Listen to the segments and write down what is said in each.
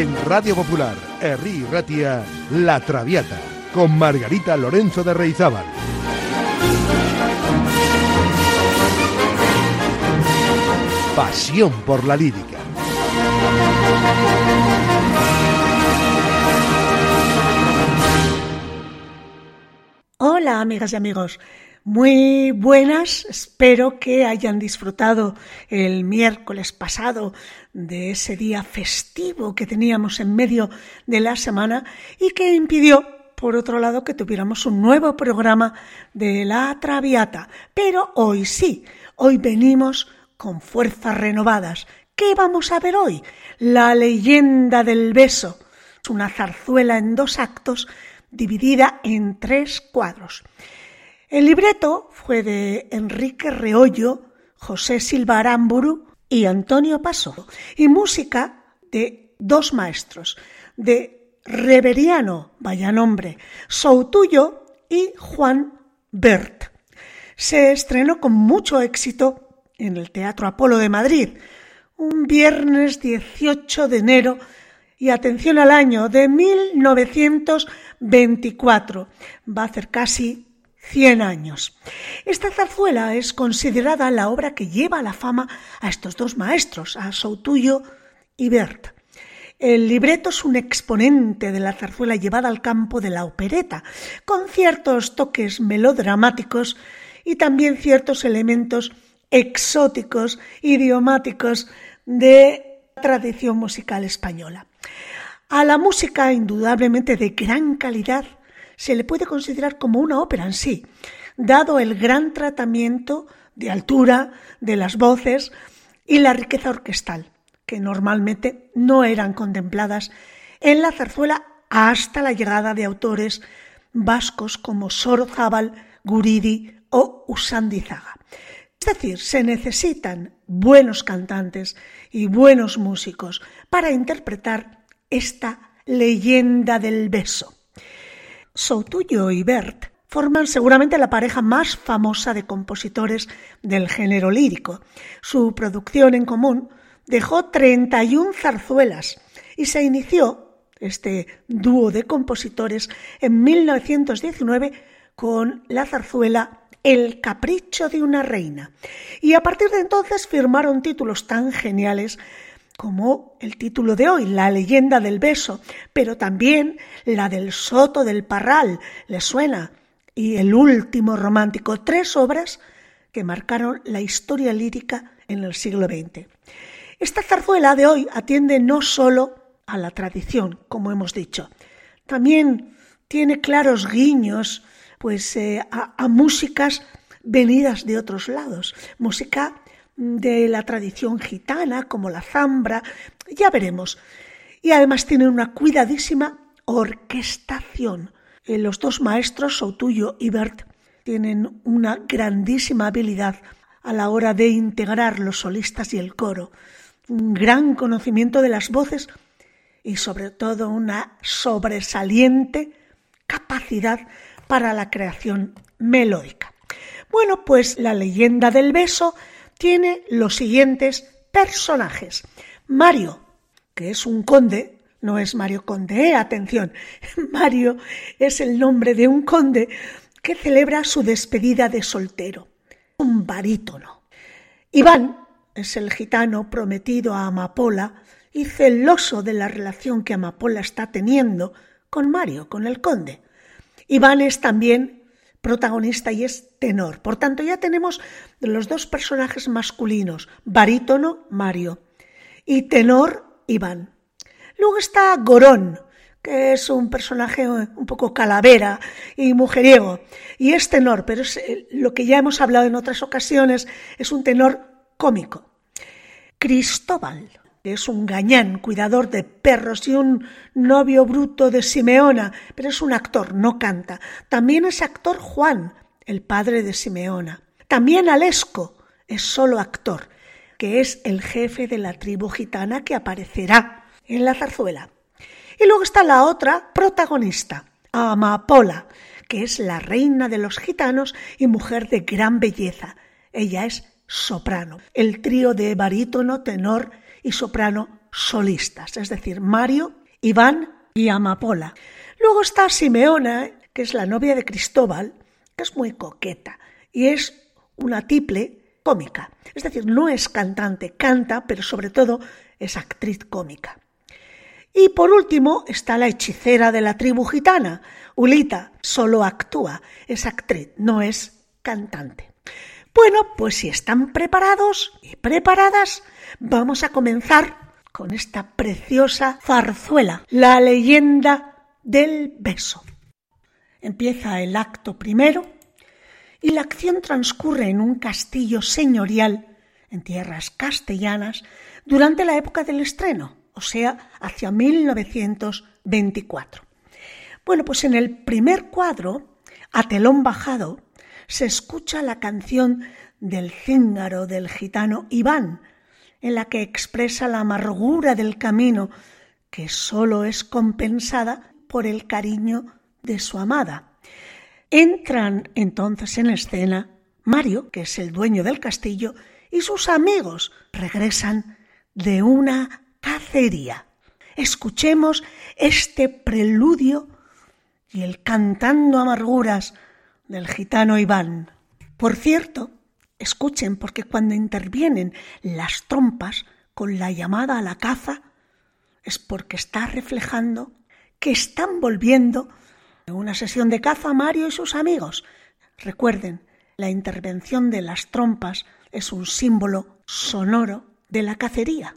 En Radio Popular, Herri Ratia, La Traviata, con Margarita Lorenzo de Reizábal. Pasión por la lírica. Hola amigas y amigos, muy buenas, espero que hayan disfrutado el miércoles pasado de ese día festivo que teníamos en medio de la semana y que impidió, por otro lado, que tuviéramos un nuevo programa de la Traviata. Pero hoy sí, hoy venimos con fuerzas renovadas. ¿Qué vamos a ver hoy? La leyenda del beso. Es una zarzuela en dos actos dividida en tres cuadros. El libreto fue de Enrique Reollo, José Silva Aramburu y Antonio Paso, y música de dos maestros, de Reveriano, vaya nombre, Soutuyo y Juan Bert. Se estrenó con mucho éxito en el Teatro Apolo de Madrid, un viernes 18 de enero y atención al año de 1924. Va a hacer casi 100 años. Esta zarzuela es considerada la obra que lleva a la fama a estos dos maestros, a Soutuyo y Bert. El libreto es un exponente de la zarzuela llevada al campo de la opereta, con ciertos toques melodramáticos y también ciertos elementos exóticos, idiomáticos de tradición musical española. A la música, indudablemente de gran calidad, se le puede considerar como una ópera en sí, dado el gran tratamiento de altura de las voces y la riqueza orquestal, que normalmente no eran contempladas en la zarzuela hasta la llegada de autores vascos como Sorozábal, Guridi o Usandizaga. Es decir, se necesitan buenos cantantes y buenos músicos para interpretar esta leyenda del beso. Soutuyo y Bert forman seguramente la pareja más famosa de compositores del género lírico. Su producción en común dejó 31 zarzuelas y se inició este dúo de compositores en 1919 con la zarzuela El capricho de una reina. Y a partir de entonces firmaron títulos tan geniales como el título de hoy, La leyenda del beso, pero también la del Soto del Parral, ¿le suena? Y El último romántico, tres obras que marcaron la historia lírica en el siglo XX. Esta zarzuela de hoy atiende no solo a la tradición, como hemos dicho, también tiene claros guiños pues, eh, a, a músicas venidas de otros lados, música de la tradición gitana, como la zambra, ya veremos. Y además tienen una cuidadísima orquestación. Eh, los dos maestros, Soutuyo y Bert, tienen una grandísima habilidad a la hora de integrar los solistas y el coro, un gran conocimiento de las voces y sobre todo una sobresaliente capacidad para la creación melódica. Bueno, pues la leyenda del beso tiene los siguientes personajes. Mario, que es un conde, no es Mario Conde, eh, atención, Mario es el nombre de un conde que celebra su despedida de soltero, un barítono. Iván es el gitano prometido a Amapola y celoso de la relación que Amapola está teniendo con Mario, con el conde. Iván es también protagonista y es tenor. Por tanto, ya tenemos los dos personajes masculinos, barítono Mario y tenor Iván. Luego está Gorón, que es un personaje un poco calavera y mujeriego, y es tenor, pero es eh, lo que ya hemos hablado en otras ocasiones, es un tenor cómico. Cristóbal, es un gañán, cuidador de perros y un novio bruto de Simeona, pero es un actor, no canta. También es actor Juan, el padre de Simeona. También Alesco es solo actor, que es el jefe de la tribu gitana que aparecerá en la zarzuela. Y luego está la otra protagonista, Amapola, que es la reina de los gitanos y mujer de gran belleza. Ella es soprano. El trío de barítono, tenor y soprano solistas, es decir, Mario, Iván y Amapola. Luego está Simeona, que es la novia de Cristóbal, que es muy coqueta y es una tiple cómica. Es decir, no es cantante, canta, pero sobre todo es actriz cómica. Y por último está la hechicera de la tribu gitana, Ulita, solo actúa, es actriz, no es cantante. Bueno, pues si están preparados y preparadas, vamos a comenzar con esta preciosa zarzuela, la leyenda del beso. Empieza el acto primero y la acción transcurre en un castillo señorial en tierras castellanas durante la época del estreno, o sea, hacia 1924. Bueno, pues en el primer cuadro, a telón bajado, se escucha la canción del cíngaro del gitano Iván, en la que expresa la amargura del camino que sólo es compensada por el cariño de su amada. Entran entonces en escena Mario, que es el dueño del castillo, y sus amigos regresan de una cacería. Escuchemos este preludio y el cantando amarguras del gitano Iván. Por cierto, escuchen, porque cuando intervienen las trompas con la llamada a la caza, es porque está reflejando que están volviendo a una sesión de caza Mario y sus amigos. Recuerden, la intervención de las trompas es un símbolo sonoro de la cacería.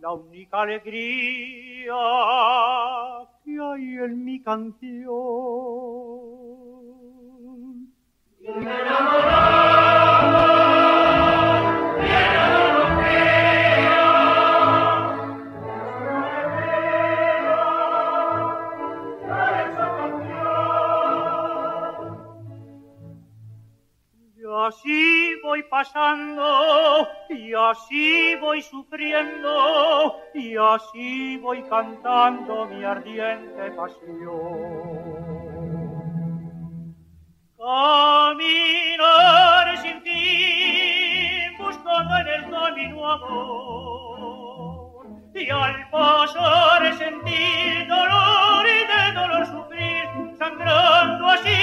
la única alegría que hay en mi canción. Así voy pasando y así voy sufriendo y así voy cantando mi ardiente pasión. Caminar sin fin buscando en el camino amor y al pasar sentir dolor y de dolor sufrir, sangrando así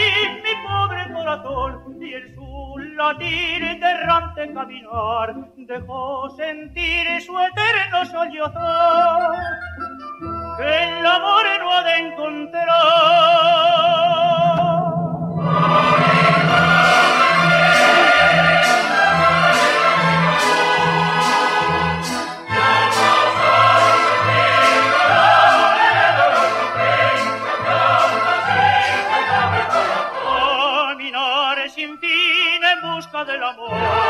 mi pobre corazón y en su latir errante caminar dejó sentir su eterno sollozar que el amor no ha de encontrar. Del amor.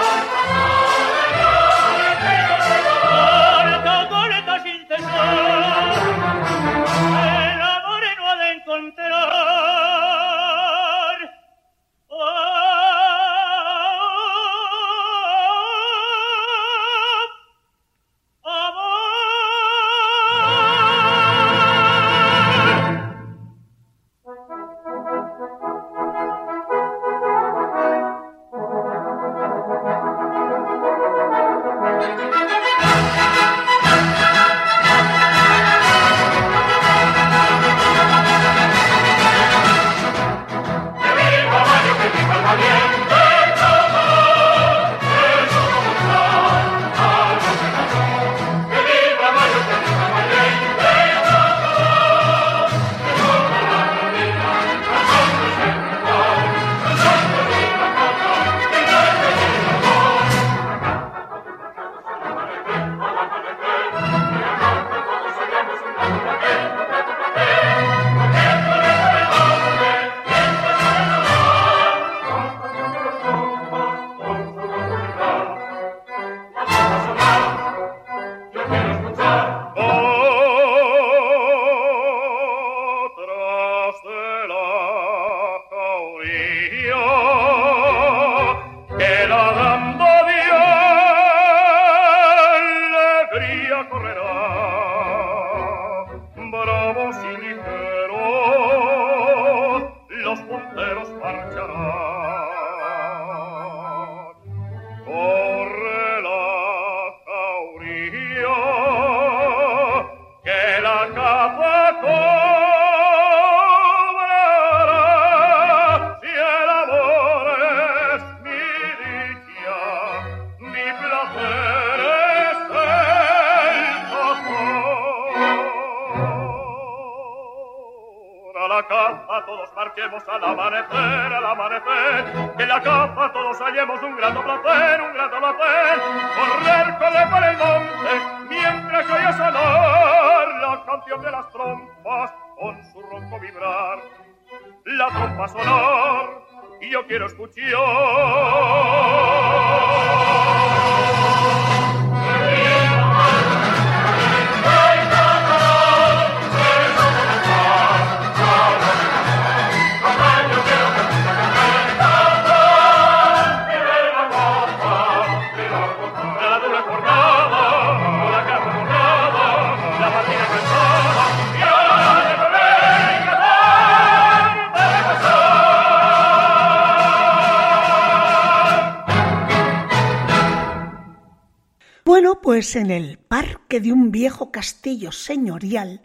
En el parque de un viejo castillo señorial,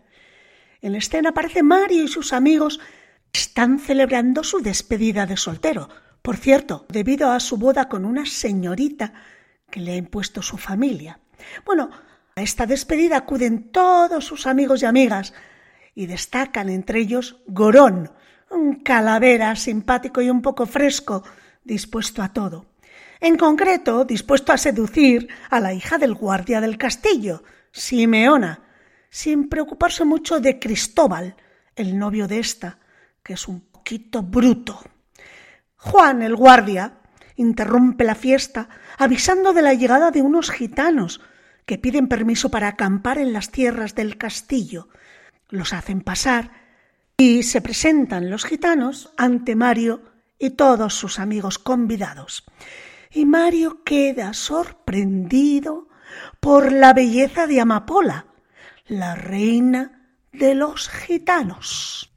en la escena aparece Mario y sus amigos están celebrando su despedida de soltero. Por cierto, debido a su boda con una señorita que le ha impuesto su familia. Bueno, a esta despedida acuden todos sus amigos y amigas y destacan entre ellos Gorón, un calavera simpático y un poco fresco, dispuesto a todo. En concreto, dispuesto a seducir a la hija del guardia del castillo, Simeona, sin preocuparse mucho de Cristóbal, el novio de ésta, que es un poquito bruto. Juan, el guardia, interrumpe la fiesta avisando de la llegada de unos gitanos que piden permiso para acampar en las tierras del castillo. Los hacen pasar y se presentan los gitanos ante Mario y todos sus amigos convidados y Mario queda sorprendido por la belleza de Amapola, la reina de los gitanos.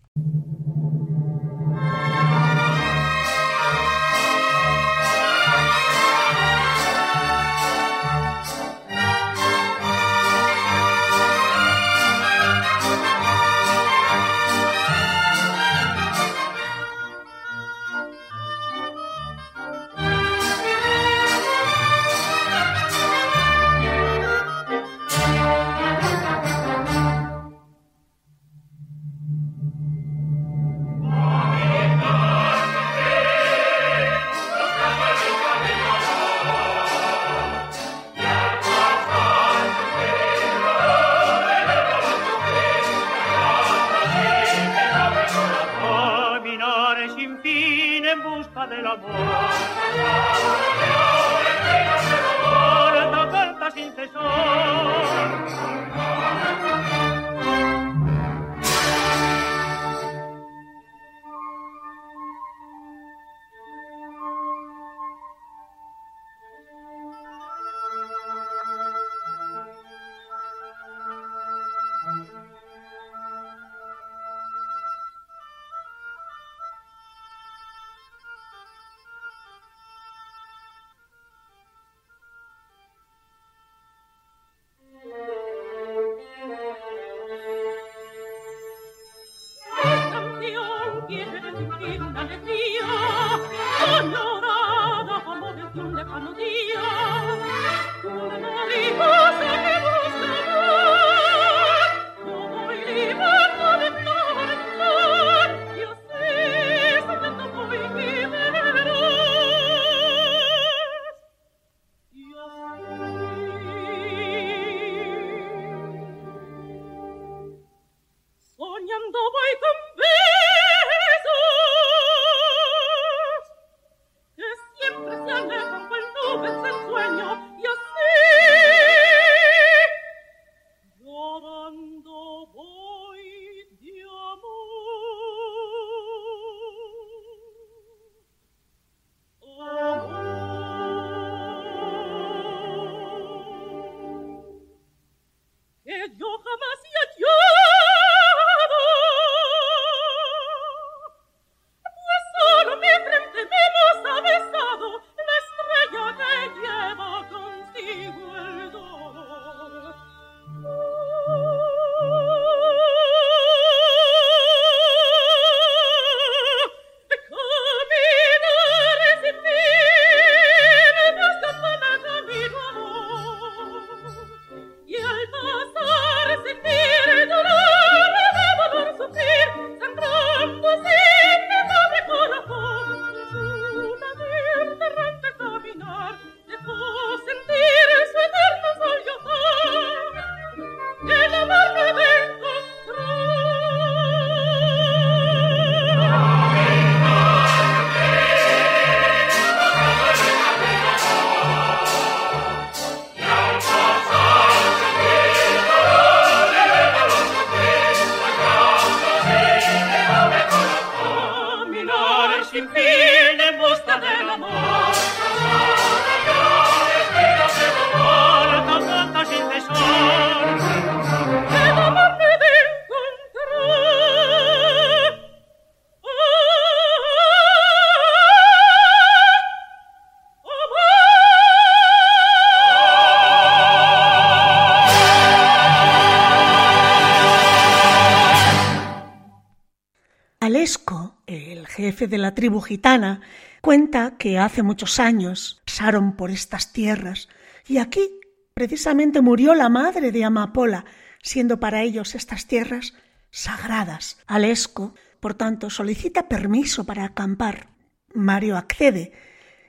De la tribu gitana, cuenta que hace muchos años pasaron por estas tierras y aquí precisamente murió la madre de Amapola, siendo para ellos estas tierras sagradas. Alesco, por tanto, solicita permiso para acampar. Mario accede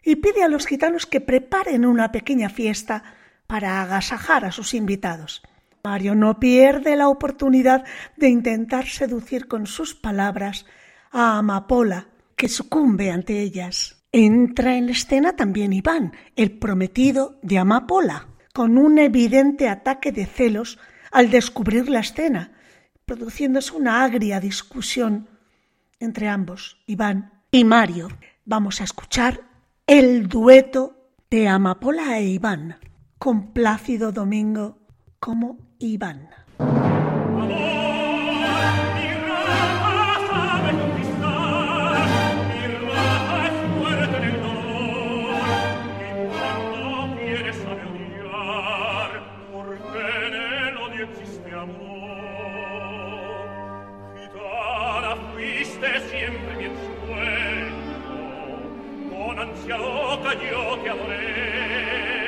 y pide a los gitanos que preparen una pequeña fiesta para agasajar a sus invitados. Mario no pierde la oportunidad de intentar seducir con sus palabras a Amapola, que sucumbe ante ellas. Entra en escena también Iván, el prometido de Amapola, con un evidente ataque de celos al descubrir la escena, produciéndose una agria discusión entre ambos, Iván y Mario. Vamos a escuchar el dueto de Amapola e Iván, con Plácido Domingo como Iván. Yo te adoré.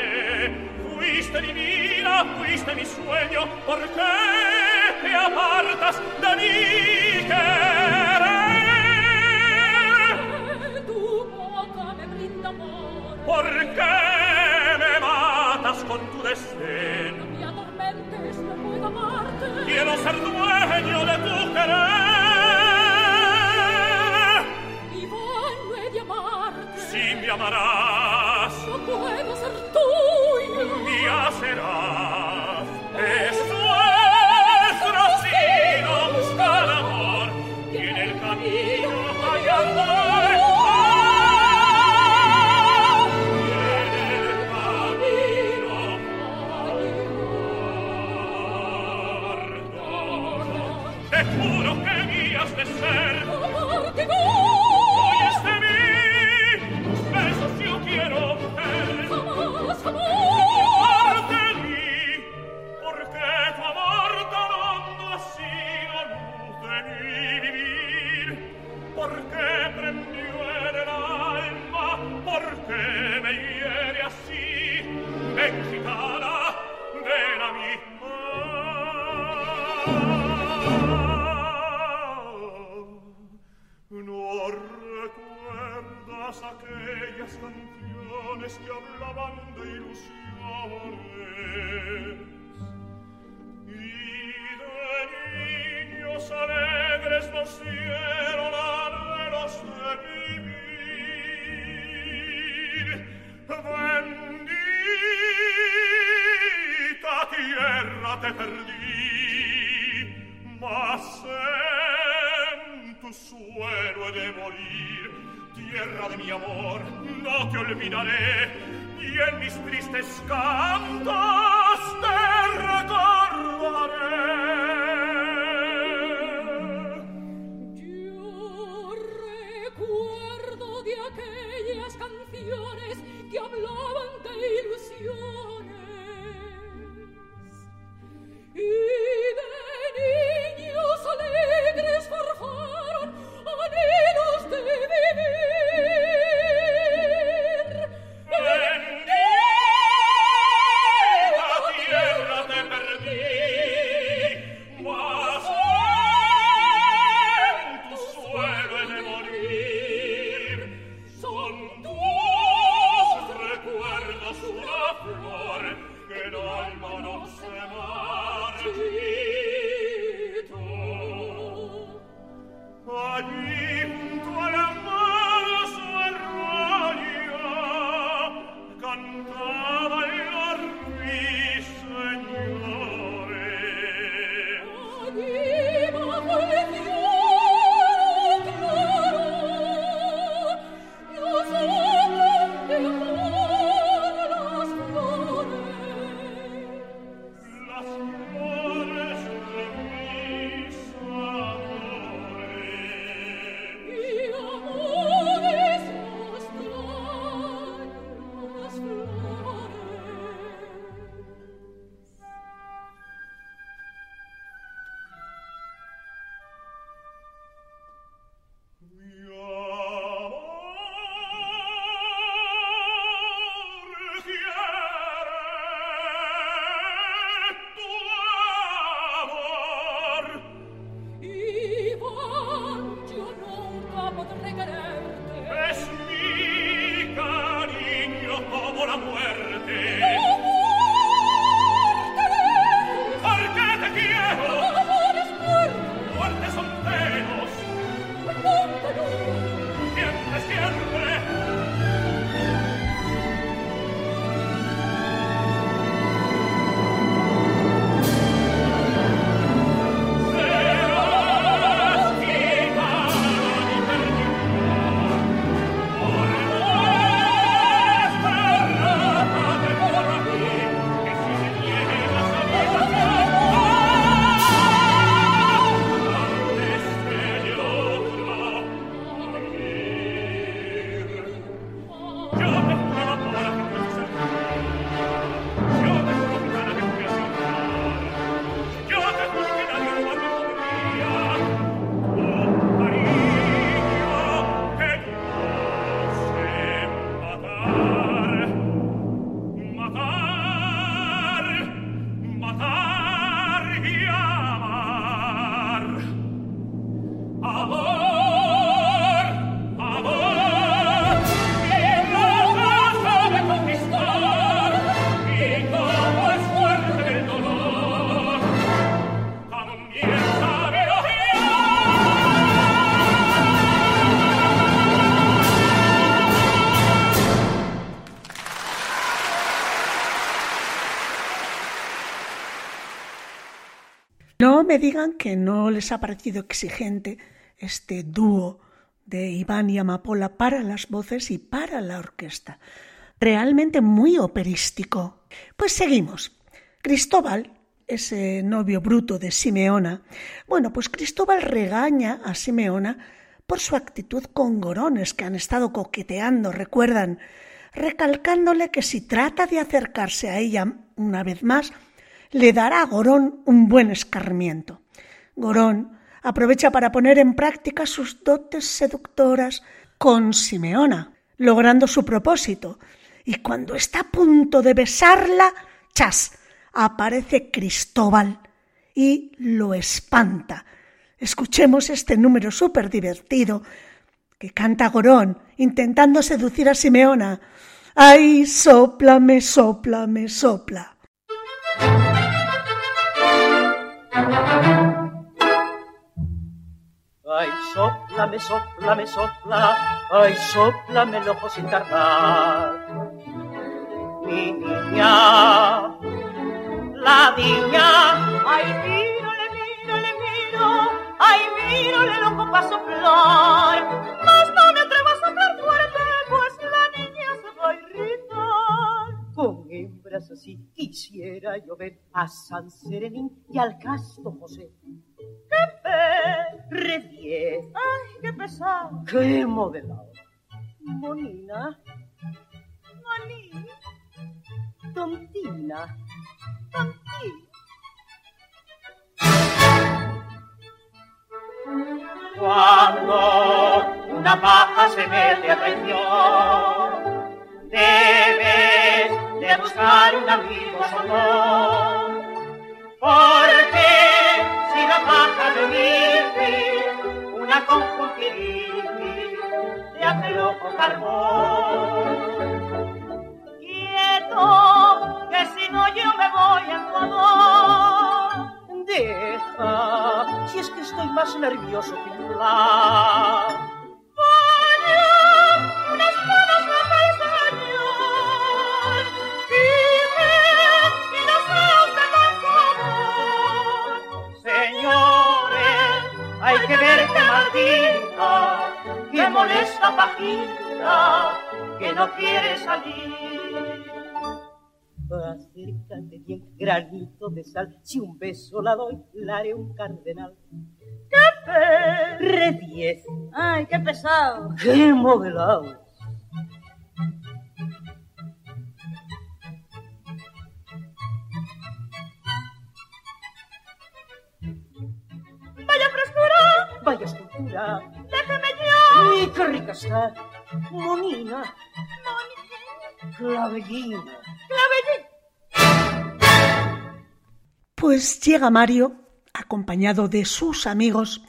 Fuiste divina, fuiste mi sueño, ¿por qué te apartas de mi querer? Tu boca me brinda amor. ¿Por qué me matas con tu desdén? No me atormentes, no puedo amarte. Quiero ser dueño de tu querer. Si me amarás. No puedo ser tuyo. Mía serás. Digan que no les ha parecido exigente este dúo de Iván y Amapola para las voces y para la orquesta. Realmente muy operístico. Pues seguimos. Cristóbal, ese novio bruto de Simeona, bueno, pues Cristóbal regaña a Simeona por su actitud con Gorones que han estado coqueteando, recuerdan, recalcándole que si trata de acercarse a ella una vez más, le dará a Gorón un buen escarmiento. Gorón aprovecha para poner en práctica sus dotes seductoras con Simeona, logrando su propósito, y cuando está a punto de besarla, ¡chas! aparece Cristóbal y lo espanta. Escuchemos este número súper divertido que canta Gorón intentando seducir a Simeona. ¡Ay, soplame, soplame, sopla! Ay, soplame, soplame, sopla, ay, soplame el ojo sin tardar. Mi niña, la niña, ay, miro, le miro, le miro, ay, miro, le loco pa' soplar. Mas no me atrevo a soplar fuerte, pues la niña se va a irritar. Con así quisiera yo ver a San Serenín y al casto José. ¡Qué diez! ¡Ay, qué pesado! ¡Qué modelado! Monina, Moni, tontina, tontina. Cuando una paja se mete a traición, debes de buscar un amigo solo. Porque si la paja te dice una conjuntivitis, te hace loco carbón. Quieto, que si no yo me voy a Ecuador. Deja, si es que estoy más nervioso que un qué maldita, que molesta pajita, que no quiere salir. Acércate bien, granito de sal, si un beso la doy, la haré un cardenal. ¡Qué perre diez! ¡Ay, qué pesado! ¡Qué modelado! ¡Vaya escultura! ¡Déjeme yo! ¡Y qué rica está! ¡Monina! ¡Monina! ¡Clavellina! ¡Clavellina! Pues llega Mario, acompañado de sus amigos,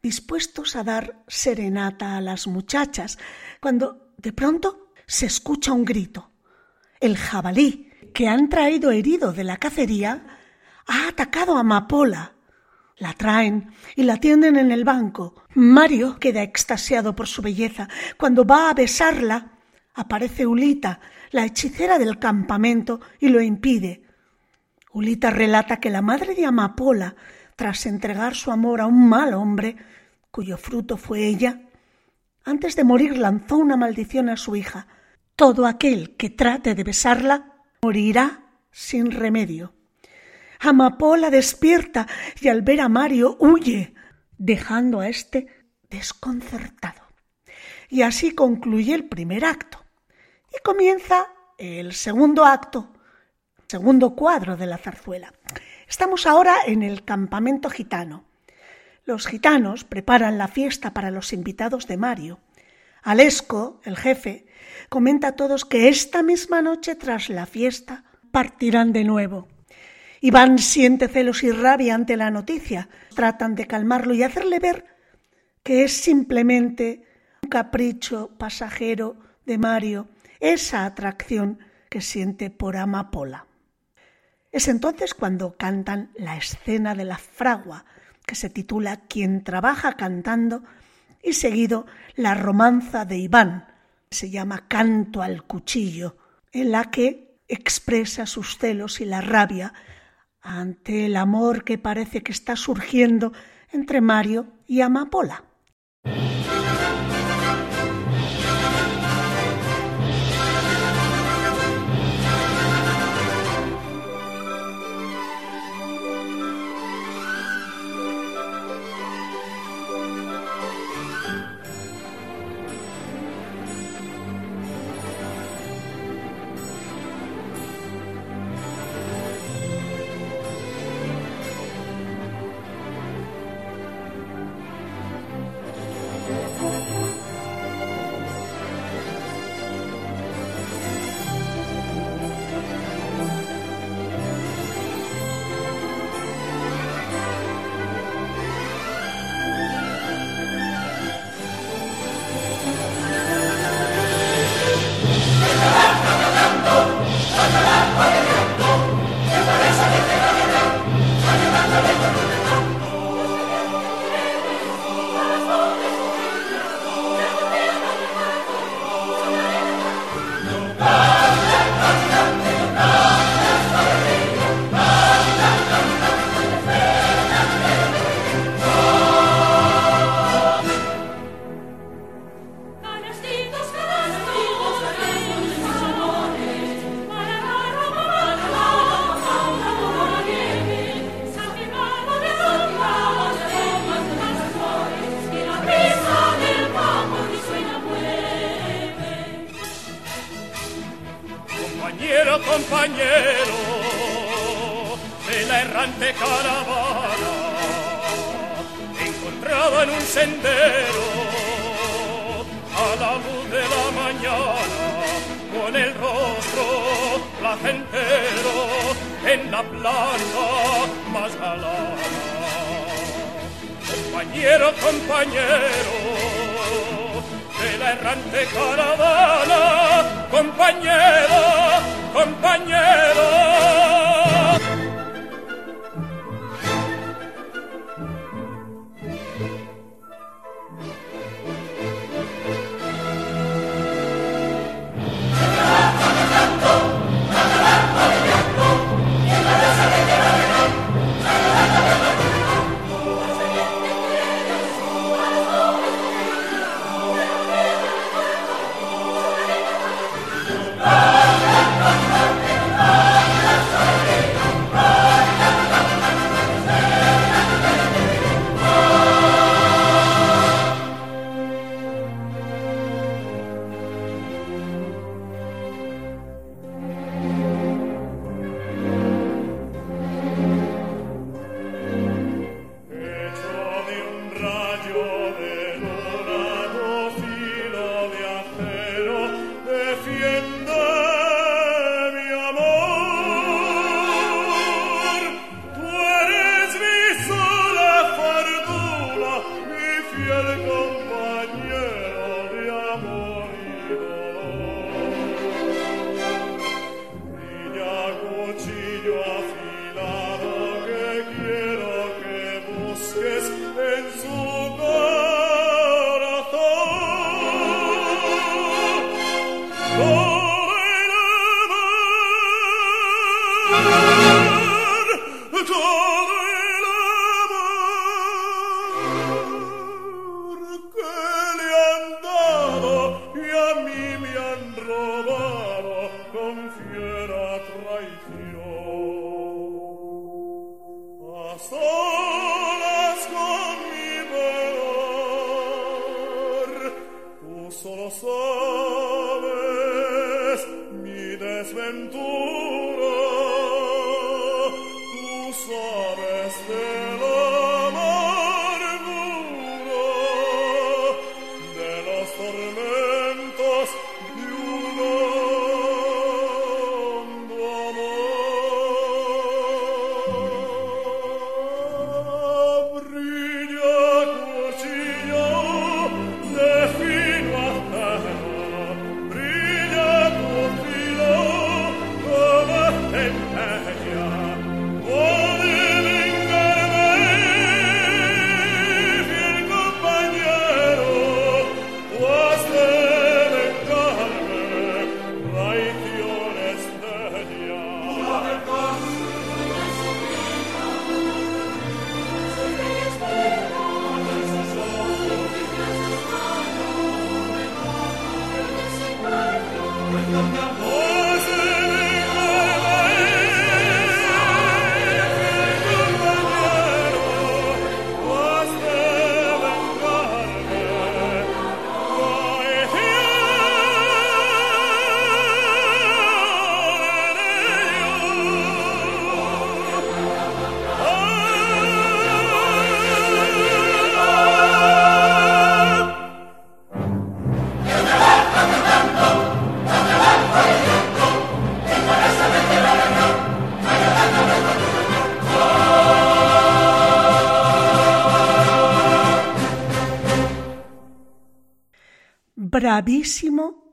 dispuestos a dar serenata a las muchachas, cuando de pronto se escucha un grito. El jabalí, que han traído herido de la cacería, ha atacado a Amapola. La traen y la tienden en el banco. Mario queda extasiado por su belleza. Cuando va a besarla, aparece Ulita, la hechicera del campamento, y lo impide. Ulita relata que la madre de Amapola, tras entregar su amor a un mal hombre, cuyo fruto fue ella, antes de morir lanzó una maldición a su hija. Todo aquel que trate de besarla morirá sin remedio. Amapola despierta y al ver a Mario huye, dejando a éste desconcertado. Y así concluye el primer acto. Y comienza el segundo acto, segundo cuadro de la zarzuela. Estamos ahora en el campamento gitano. Los gitanos preparan la fiesta para los invitados de Mario. Alesco, el jefe, comenta a todos que esta misma noche tras la fiesta partirán de nuevo. Iván siente celos y rabia ante la noticia. Tratan de calmarlo y hacerle ver que es simplemente un capricho pasajero de Mario, esa atracción que siente por Amapola. Es entonces cuando cantan la escena de la fragua, que se titula Quien trabaja cantando, y seguido la romanza de Iván, que se llama Canto al cuchillo, en la que expresa sus celos y la rabia ante el amor que parece que está surgiendo entre Mario y Amapola.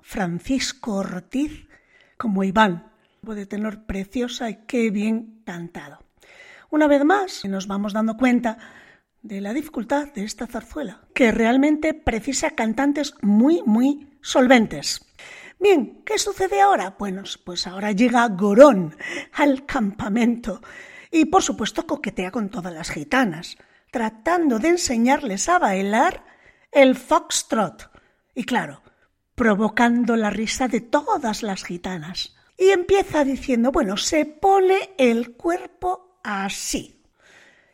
Francisco Ortiz como Iván, de tenor preciosa y qué bien cantado. Una vez más nos vamos dando cuenta de la dificultad de esta zarzuela, que realmente precisa cantantes muy, muy solventes. Bien, ¿qué sucede ahora? Bueno, pues ahora llega Gorón al campamento y por supuesto coquetea con todas las gitanas, tratando de enseñarles a bailar el foxtrot. Y claro, provocando la risa de todas las gitanas. Y empieza diciendo, bueno, se pone el cuerpo así.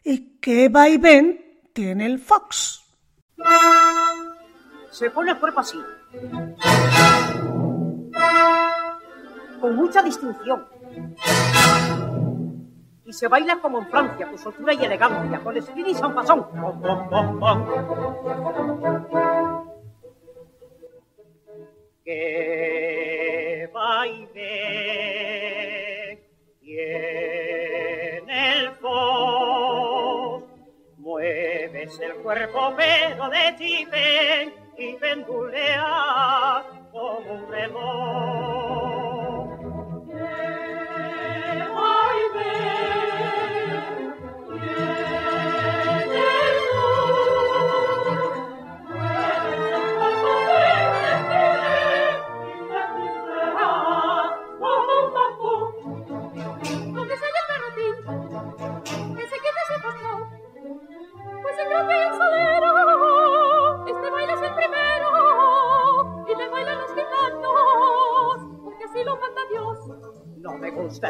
¿Y qué vaivén tiene el fox? Se pone el cuerpo así. Con mucha distinción. Y se baila como en Francia, con soltura y elegancia, con espíritu y san que baile tiene el voz. Mueves el cuerpo pero de chipe y pendulea como un reloj.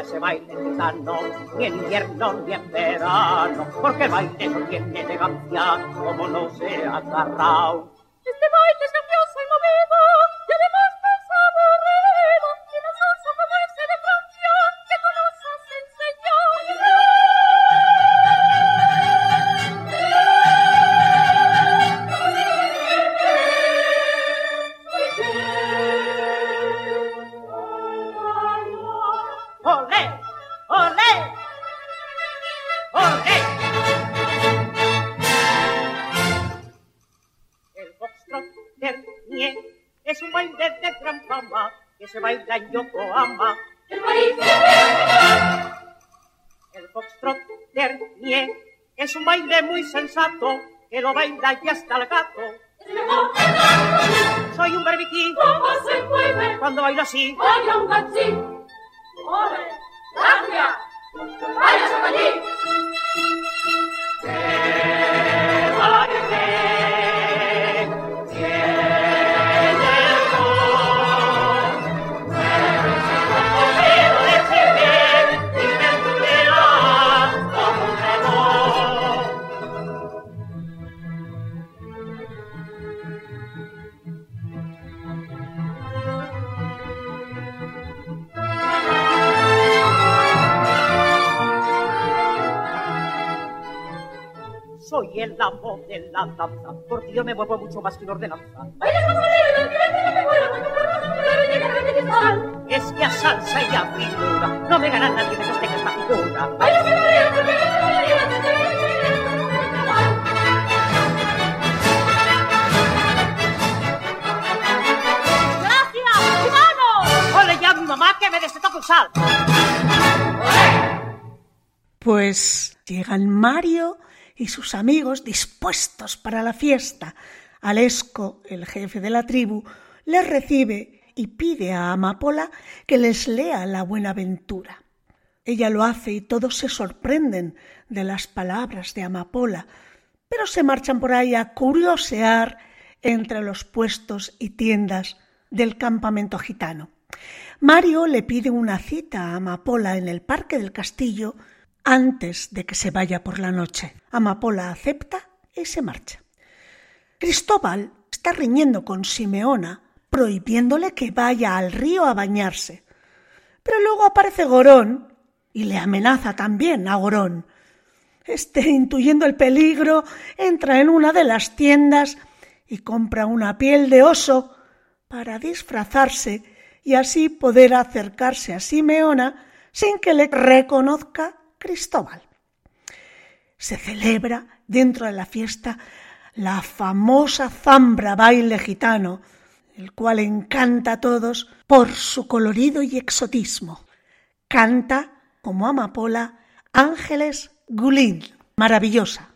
Ese baile gitano, ni en invierno ni en verano, porque el baile no tiene elegancia, como no se ha agarrado. Es un baile de gran fama que se baila en Yokohama. El foxtrot del Nie es un baile muy sensato que lo baila y hasta el gato. Soy un berbiquí ¿Cómo se mueve? cuando bailo así. Vaya un gachín. ¡Ole! ¡Gracias! ¡Vaya chocallín! El amo de la danza, porque yo me muevo mucho más que ordenanza. ¡Bailas con solero y no quiero que no me un solero y llega a repetir sal! Es que a salsa y a figura no me ganan nadie que sostenga esta figura. ¡Bailas con solero porque no me muera! ¡Llega a repetir ¡Gracias, hermano! ¡Ole ya a mi mamá que me destetó! Pues llegan Mario y sus amigos dispuestos para la fiesta. Alesco, el jefe de la tribu, les recibe y pide a Amapola que les lea la Buenaventura. Ella lo hace y todos se sorprenden de las palabras de Amapola, pero se marchan por ahí a curiosear entre los puestos y tiendas del campamento gitano. Mario le pide una cita a Amapola en el parque del castillo antes de que se vaya por la noche. Amapola acepta y se marcha. Cristóbal está riñendo con Simeona, prohibiéndole que vaya al río a bañarse. Pero luego aparece Gorón y le amenaza también a Gorón. Este, intuyendo el peligro, entra en una de las tiendas y compra una piel de oso para disfrazarse y así poder acercarse a Simeona sin que le reconozca Cristóbal. Se celebra dentro de la fiesta la famosa zambra baile gitano, el cual encanta a todos por su colorido y exotismo. Canta, como amapola, Ángeles Gulín, maravillosa.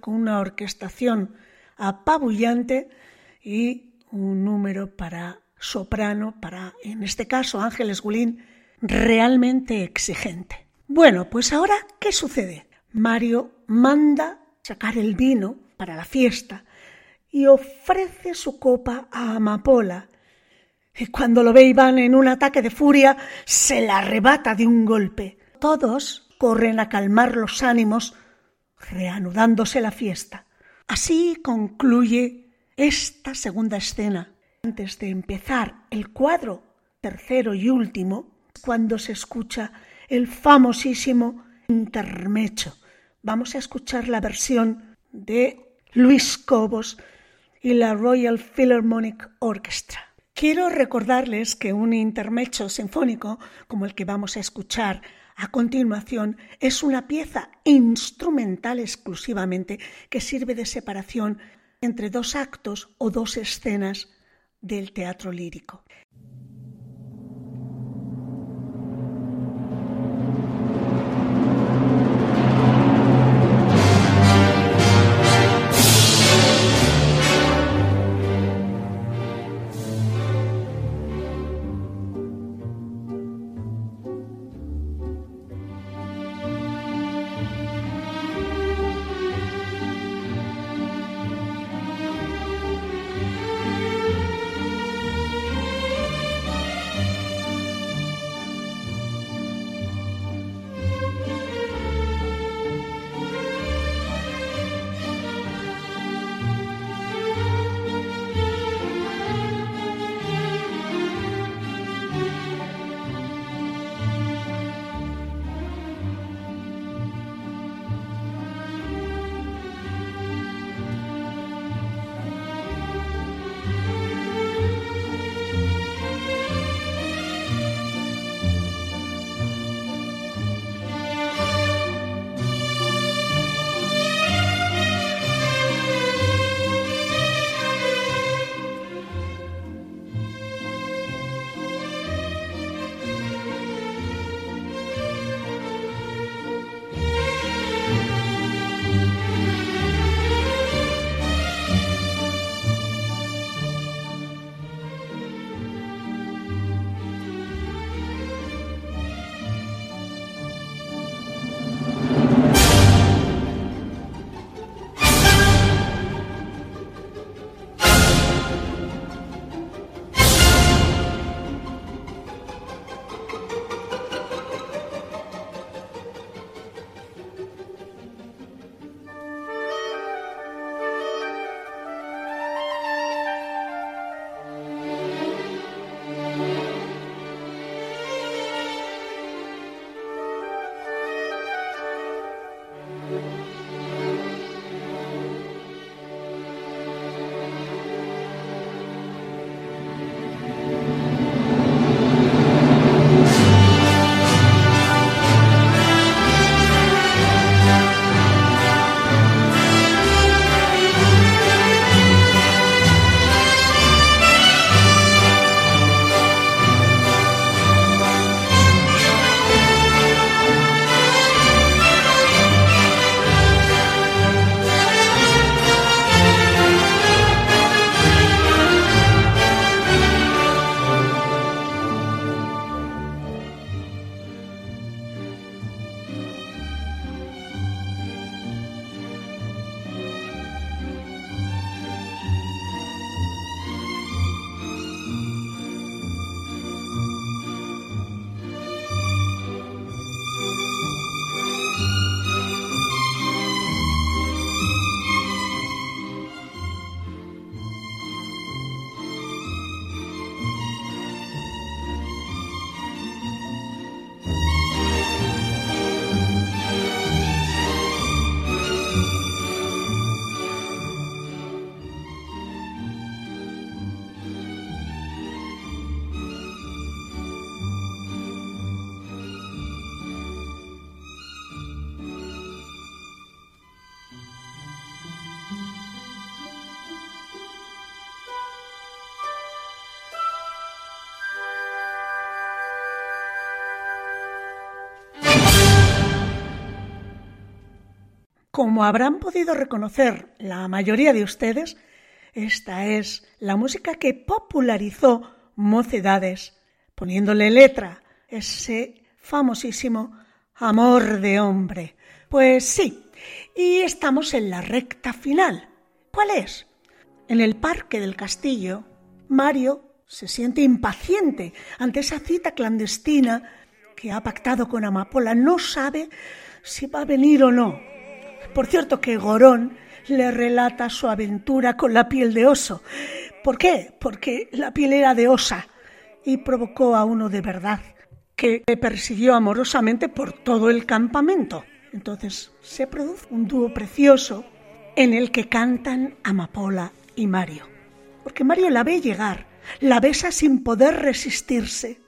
Con una orquestación apabullante y un número para soprano, para, en este caso, Ángeles Gulín, realmente exigente. Bueno, pues ahora, ¿qué sucede? Mario manda sacar el vino para la fiesta y ofrece su copa a Amapola. Y cuando lo ve Iván en un ataque de furia, se la arrebata de un golpe. Todos corren a calmar los ánimos, reanudándose la fiesta. Así concluye esta segunda escena. Antes de empezar el cuadro tercero y último, cuando se escucha el famosísimo intermecho. Vamos a escuchar la versión de Luis Cobos y la Royal Philharmonic Orchestra. Quiero recordarles que un intermecho sinfónico, como el que vamos a escuchar a continuación, es una pieza instrumental exclusivamente que sirve de separación entre dos actos o dos escenas del teatro lírico. Como habrán podido reconocer la mayoría de ustedes, esta es la música que popularizó Mocedades, poniéndole letra ese famosísimo Amor de hombre. Pues sí, y estamos en la recta final. ¿Cuál es? En el parque del castillo, Mario se siente impaciente ante esa cita clandestina que ha pactado con Amapola. No sabe si va a venir o no. Por cierto que Gorón le relata su aventura con la piel de oso. ¿Por qué? Porque la piel era de osa y provocó a uno de verdad, que le persiguió amorosamente por todo el campamento. Entonces se produce un dúo precioso en el que cantan Amapola y Mario. Porque Mario la ve llegar, la besa sin poder resistirse.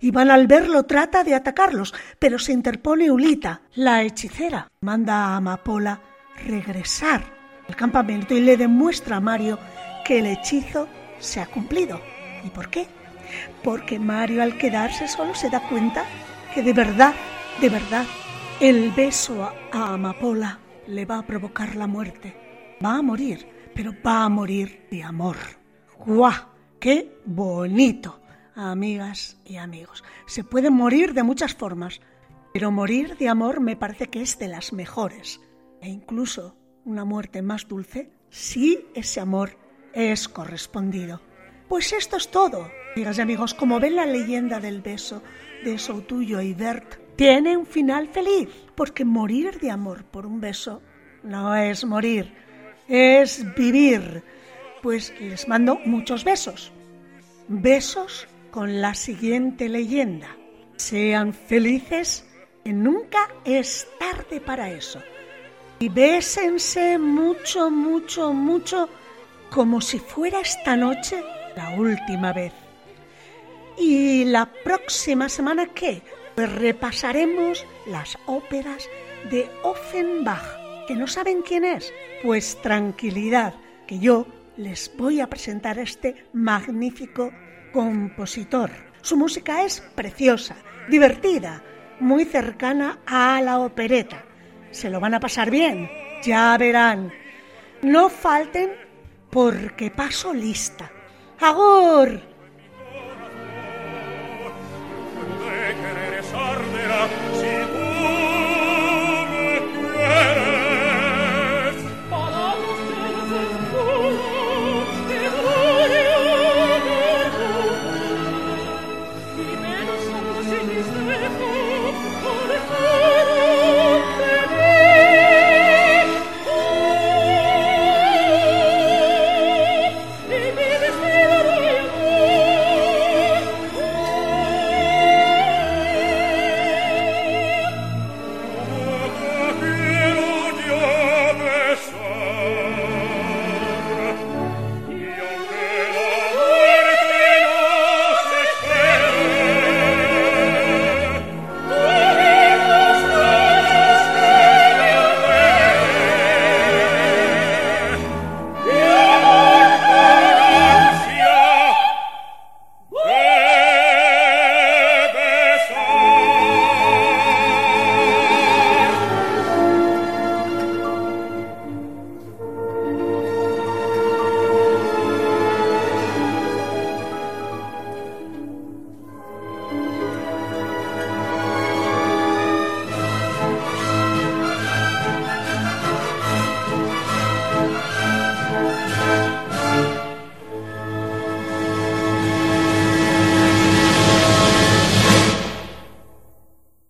Iván al verlo trata de atacarlos, pero se interpone Ulita, la hechicera. Manda a Amapola regresar al campamento y le demuestra a Mario que el hechizo se ha cumplido. ¿Y por qué? Porque Mario al quedarse solo se da cuenta que de verdad, de verdad, el beso a Amapola le va a provocar la muerte. Va a morir, pero va a morir de amor. ¡Guau! ¡Qué bonito! Amigas y amigos, se puede morir de muchas formas, pero morir de amor me parece que es de las mejores. E incluso una muerte más dulce si ese amor es correspondido. Pues esto es todo, amigas y amigos. Como ven la leyenda del beso de Soutuyo y Bert, tiene un final feliz, porque morir de amor por un beso no es morir, es vivir. Pues les mando muchos besos. Besos con la siguiente leyenda. Sean felices, que nunca es tarde para eso. Y bésense mucho, mucho, mucho, como si fuera esta noche la última vez. ¿Y la próxima semana qué? Pues repasaremos las óperas de Offenbach. ¿Que no saben quién es? Pues tranquilidad, que yo les voy a presentar este magnífico compositor. Su música es preciosa, divertida, muy cercana a la opereta. Se lo van a pasar bien, ya verán. No falten porque paso lista. ¡Agur!